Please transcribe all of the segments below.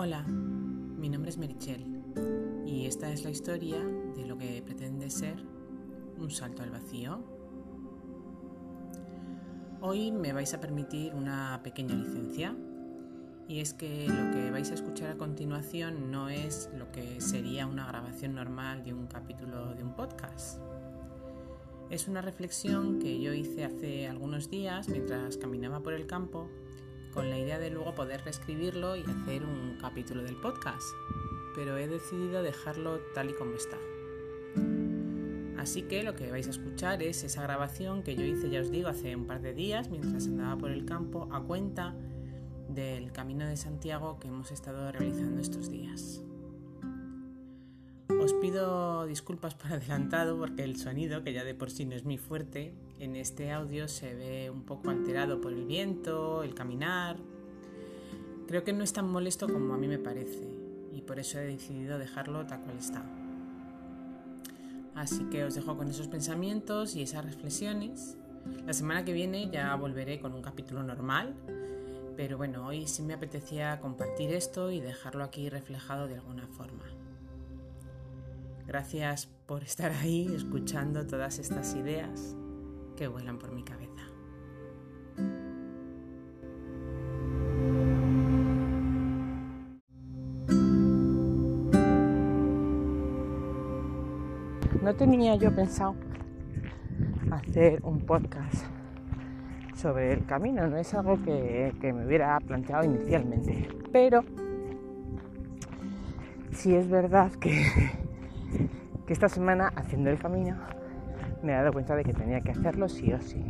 Hola, mi nombre es Merichel y esta es la historia de lo que pretende ser un salto al vacío. Hoy me vais a permitir una pequeña licencia y es que lo que vais a escuchar a continuación no es lo que sería una grabación normal de un capítulo de un podcast. Es una reflexión que yo hice hace algunos días mientras caminaba por el campo con la idea de luego poder reescribirlo y hacer un capítulo del podcast, pero he decidido dejarlo tal y como está. Así que lo que vais a escuchar es esa grabación que yo hice, ya os digo, hace un par de días mientras andaba por el campo a cuenta del Camino de Santiago que hemos estado realizando estos días. Pido disculpas por adelantado porque el sonido, que ya de por sí no es muy fuerte, en este audio se ve un poco alterado por el viento, el caminar. Creo que no es tan molesto como a mí me parece y por eso he decidido dejarlo tal cual está. Así que os dejo con esos pensamientos y esas reflexiones. La semana que viene ya volveré con un capítulo normal pero bueno, hoy sí me apetecía compartir esto y dejarlo aquí reflejado de alguna forma. Gracias por estar ahí escuchando todas estas ideas que vuelan por mi cabeza. No tenía yo pensado hacer un podcast sobre el camino, no es algo que, me hubiera planteado inicialmente. Pero sí es verdad que, que esta semana haciendo el camino me he dado cuenta de que tenía que hacerlo sí o sí.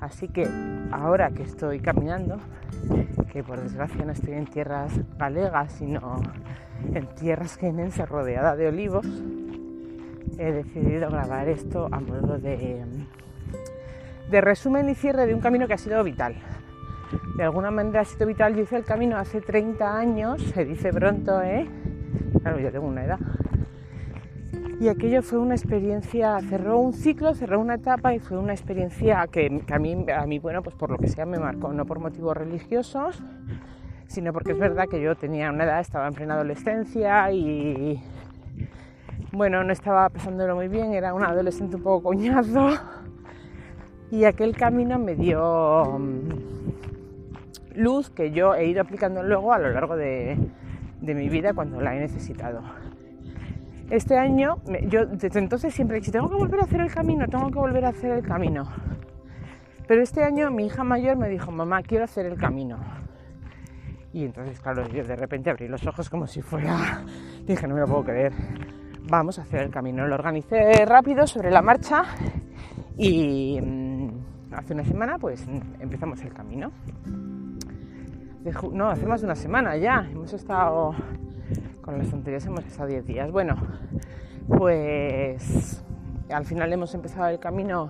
Así que ahora que estoy caminando, que por desgracia no estoy en tierras galegas, sino en tierras quenenses rodeada de olivos, he decidido grabar esto a modo de, de resumen y cierre de un camino que ha sido vital. De alguna manera ha sido vital. Yo hice el camino hace 30 años, se dice pronto, ¿eh? Claro, yo tengo una edad. Y aquello fue una experiencia, cerró un ciclo, cerró una etapa y fue una experiencia que, a, mí, a mí, bueno, pues por lo que sea me marcó, no por motivos religiosos, sino porque es verdad que yo tenía una edad, estaba en plena adolescencia y, bueno, no estaba pasándolo muy bien, era un adolescente un poco coñazo y aquel camino me dio mm, luz que yo he ido aplicando luego a lo largo de, mi vida cuando la he necesitado. Este año, yo desde entonces siempre he dicho, tengo que volver a hacer el camino, tengo que volver a hacer el camino. Pero este año mi hija mayor me dijo, mamá, quiero hacer el camino. Y entonces, claro, yo de repente abrí los ojos como si fuera, dije, no me lo puedo creer, vamos a hacer el camino. Lo organicé rápido sobre la marcha y mm, hace una semana pues empezamos el camino. no, hace más de una semana ya. Hemos estado, con las anteriores hemos estado 10 días. Bueno, pues al final hemos empezado el camino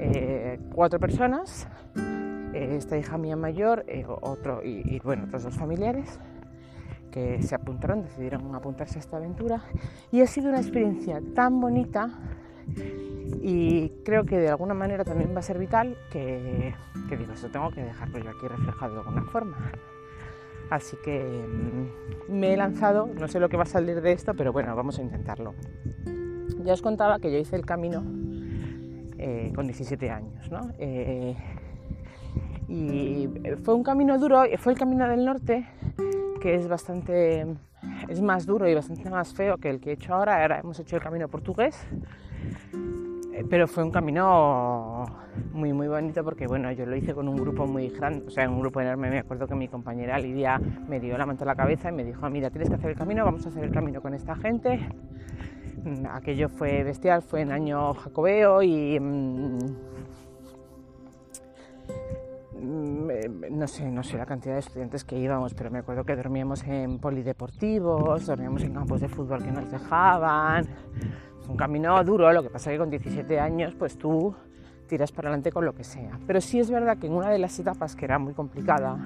eh, cuatro personas. Eh, esta hija mía mayor eh, otro, y, y, bueno, otros dos familiares que se apuntaron, decidieron apuntarse a esta aventura. Y ha sido una experiencia tan bonita y creo que de alguna manera también va a ser vital que, digo, eso tengo que dejarlo yo aquí reflejado de alguna forma. Así que mm, me he lanzado, no sé lo que va a salir de esto, pero bueno, vamos a intentarlo. Ya os contaba que yo hice el camino eh, con 17 años, ¿no? Eh, y fue un camino duro, fue el camino del norte, que es bastante, es más duro y bastante más feo que el que he hecho ahora. Ahora hemos hecho el camino portugués, pero fue un camino muy muy bonito porque bueno yo lo hice con un grupo muy grande o sea un grupo enorme. Me acuerdo que mi compañera Lidia me dio la mano a la cabeza y me dijo mira tienes que hacer el camino vamos a hacer el camino con esta gente mm, aquello fue bestial fue en año jacobeo y mm, mm, no sé, no sé la cantidad de estudiantes que íbamos, pero me acuerdo que dormíamos en polideportivos, dormíamos en campos de fútbol que nos dejaban, un camino duro, lo que pasa es que con 17 años pues tú tiras para adelante con lo que sea. Pero sí es verdad que en una de las etapas que era muy complicada,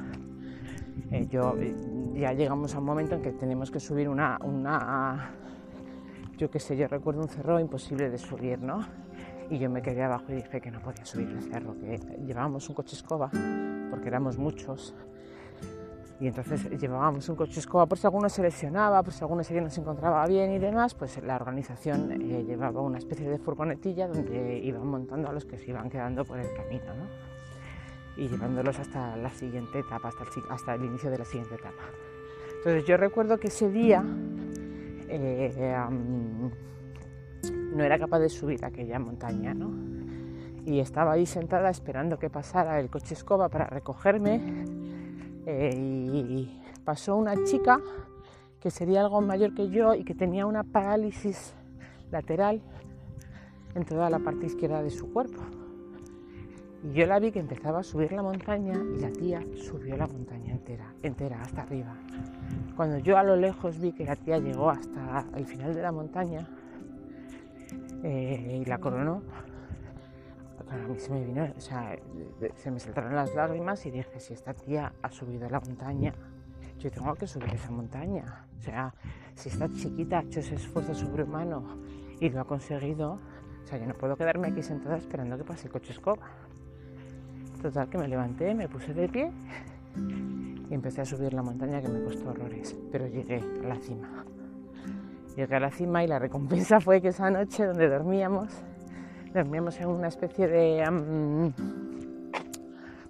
eh, yo, eh, ya llegamos a un momento en que tenemos que subir una, una yo qué sé, yo recuerdo un cerro imposible de subir, ¿no? Y yo me quedé abajo y dije que no podía subir el cerro, que llevábamos un coche escoba, porque éramos muchos, y entonces llevábamos un coche escoba por si alguno se lesionaba, por si alguno se encontraba bien y demás, pues la organización eh, llevaba una especie de furgonetilla donde iban montando a los que se iban quedando por el camino, ¿no? Y llevándolos hasta la siguiente etapa, hasta el, hasta el inicio de la siguiente etapa. Entonces yo recuerdo que ese día eh, no era capaz de subir aquella montaña, ¿no? Y estaba ahí sentada esperando que pasara el coche escoba para recogerme eh, y pasó una chica que sería algo mayor que yo y que tenía una parálisis lateral en toda la parte izquierda de su cuerpo. Y yo la vi que empezaba a subir la montaña y la tía subió la montaña entera, entera, hasta arriba. Cuando yo a lo lejos vi que la tía llegó hasta el final de la montaña eh, y la coronó, a mí se me vino, o sea, se me saltaron las lágrimas y dije, si esta tía ha subido la montaña, yo tengo que subir esa montaña. O sea, si esta chiquita ha hecho ese esfuerzo sobrehumano y lo ha conseguido, o sea, yo no puedo quedarme aquí sentada esperando que pase el coche escoba. Total, que me levanté, me puse de pie y empecé a subir la montaña que me costó horrores, pero llegué a la cima. Llegué a la cima y la recompensa fue que esa noche donde dormíamos, dormíamos en una especie de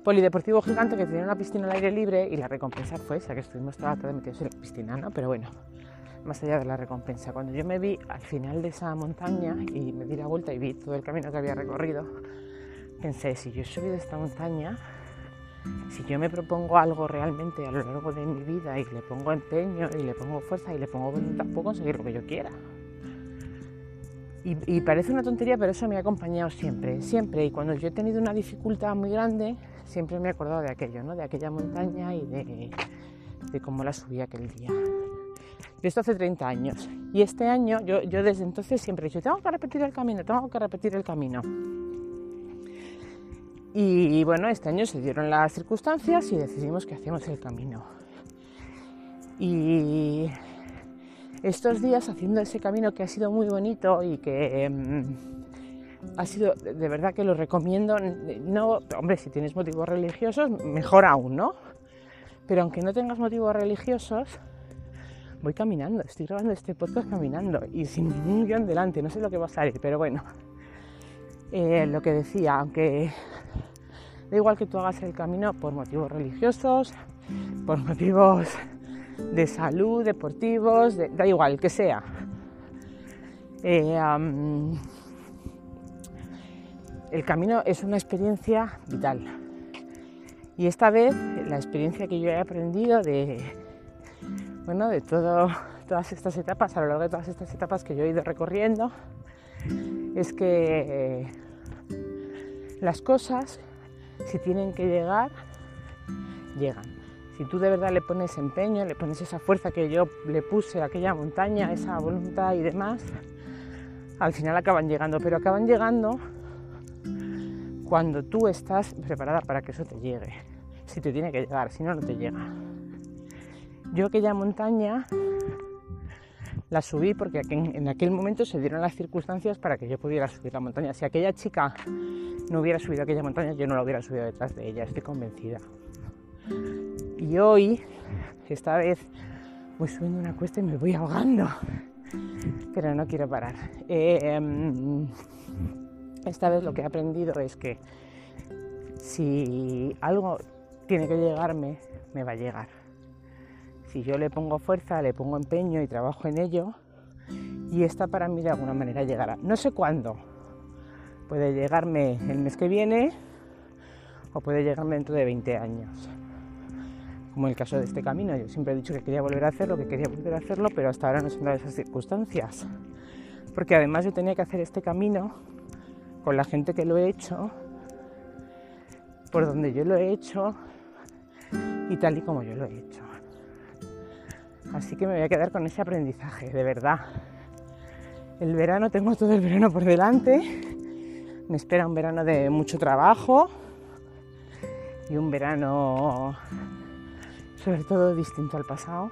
polideportivo gigante que tenía una piscina al aire libre y la recompensa fue esa, que estuvimos toda la tarde metidos en la piscina, ¿no? Pero bueno, más allá de la recompensa, cuando yo me vi al final de esa montaña y me di la vuelta y vi todo el camino que había recorrido, pensé, si yo he subido esta montaña, si yo me propongo algo realmente a lo largo de mi vida y le pongo empeño y le pongo fuerza y le pongo voluntad, puedo conseguir lo que yo quiera. Y, parece una tontería, pero eso me ha acompañado siempre, siempre. Y cuando yo he tenido una dificultad muy grande, siempre me he acordado de aquello, ¿no? de aquella montaña y de, de cómo la subí aquel día. Y esto hace 30 años. Y este año, yo, yo desde entonces siempre he dicho, tengo que repetir el camino, tengo que repetir el camino. Y bueno, este año se dieron las circunstancias y decidimos que hacíamos el camino. Y estos días haciendo ese camino que ha sido muy bonito y que em, ha sido de verdad que lo recomiendo. No, hombre, si tienes motivos religiosos, mejor aún, ¿no? Pero aunque no tengas motivos religiosos, voy caminando, estoy grabando este podcast caminando y sin ningún guion delante, no sé lo que va a salir, pero bueno. Eh, lo que decía, aunque Da igual que tú hagas el camino por motivos religiosos, por motivos de salud, deportivos, da igual, que sea. Eh, el camino es una experiencia vital. Y esta vez la experiencia que yo he aprendido de, bueno, de todas estas etapas, a lo largo de todas estas etapas que yo he ido recorriendo, es que las cosas si tienen que llegar, llegan. Si tú de verdad le pones empeño, le pones esa fuerza que yo le puse a aquella montaña, esa voluntad y demás, al final acaban llegando, pero acaban llegando cuando tú estás preparada para que eso te llegue. Si te tiene que llegar, si no, no te llega. Yo aquella montaña la subí porque en aquel momento se dieron las circunstancias para que yo pudiera subir la montaña. Si aquella chica no hubiera subido aquella montaña, yo no la hubiera subido detrás de ella, estoy convencida. Y hoy, esta vez, voy subiendo una cuesta y me voy ahogando, pero no quiero parar. Em, esta vez lo que he aprendido es que si algo tiene que llegarme, me va a llegar si yo le pongo fuerza, le pongo empeño y trabajo en ello, y esta para mí de alguna manera llegará. No sé cuándo. Puede llegarme el mes que viene o puede llegarme dentro de 20 años. Como el caso de este camino. Yo siempre he dicho que quería volver a hacerlo, que quería volver a hacerlo, pero hasta ahora no se han dado esas circunstancias. Porque además yo tenía que hacer este camino con la gente que lo he hecho, por donde yo lo he hecho y tal y como yo lo he hecho. Así que me voy a quedar con ese aprendizaje, de verdad. El verano, tengo todo el verano por delante. Me espera un verano de mucho trabajo y un verano sobre todo distinto al pasado,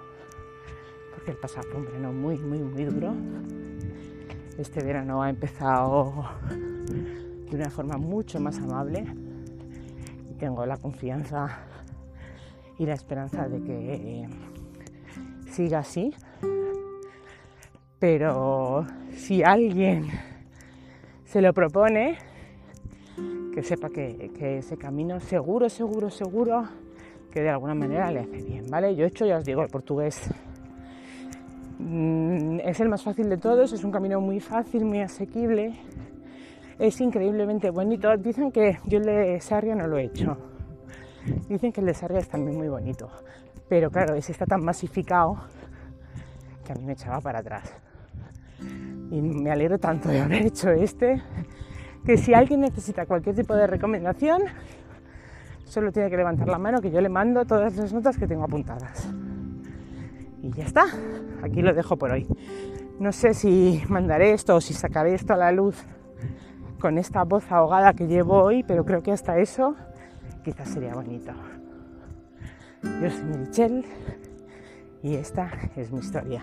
porque el pasado fue un verano muy, muy, muy duro. Este verano ha empezado de una forma mucho más amable y tengo la confianza y la esperanza de que eh, siga así. Pero si alguien se lo propone, que sepa que, ese camino seguro, seguro, seguro, que de alguna manera le hace bien, ¿vale? Yo he hecho, ya os digo, el portugués mm, es el más fácil de todos, es un camino muy fácil, muy asequible, es increíblemente bonito. Dicen que yo el de Sarria no lo he hecho, dicen que el de Sarria es también muy bonito, pero claro, ese está tan masificado que a mí me echaba para atrás. Y me alegro tanto de haber hecho este, que si alguien necesita cualquier tipo de recomendación, solo tiene que levantar la mano que yo le mando todas las notas que tengo apuntadas. Y ya está, aquí lo dejo por hoy. No sé si mandaré esto o si sacaré esto a la luz con esta voz ahogada que llevo hoy, pero creo que hasta eso quizás sería bonito. Yo soy Michelle y esta es mi historia.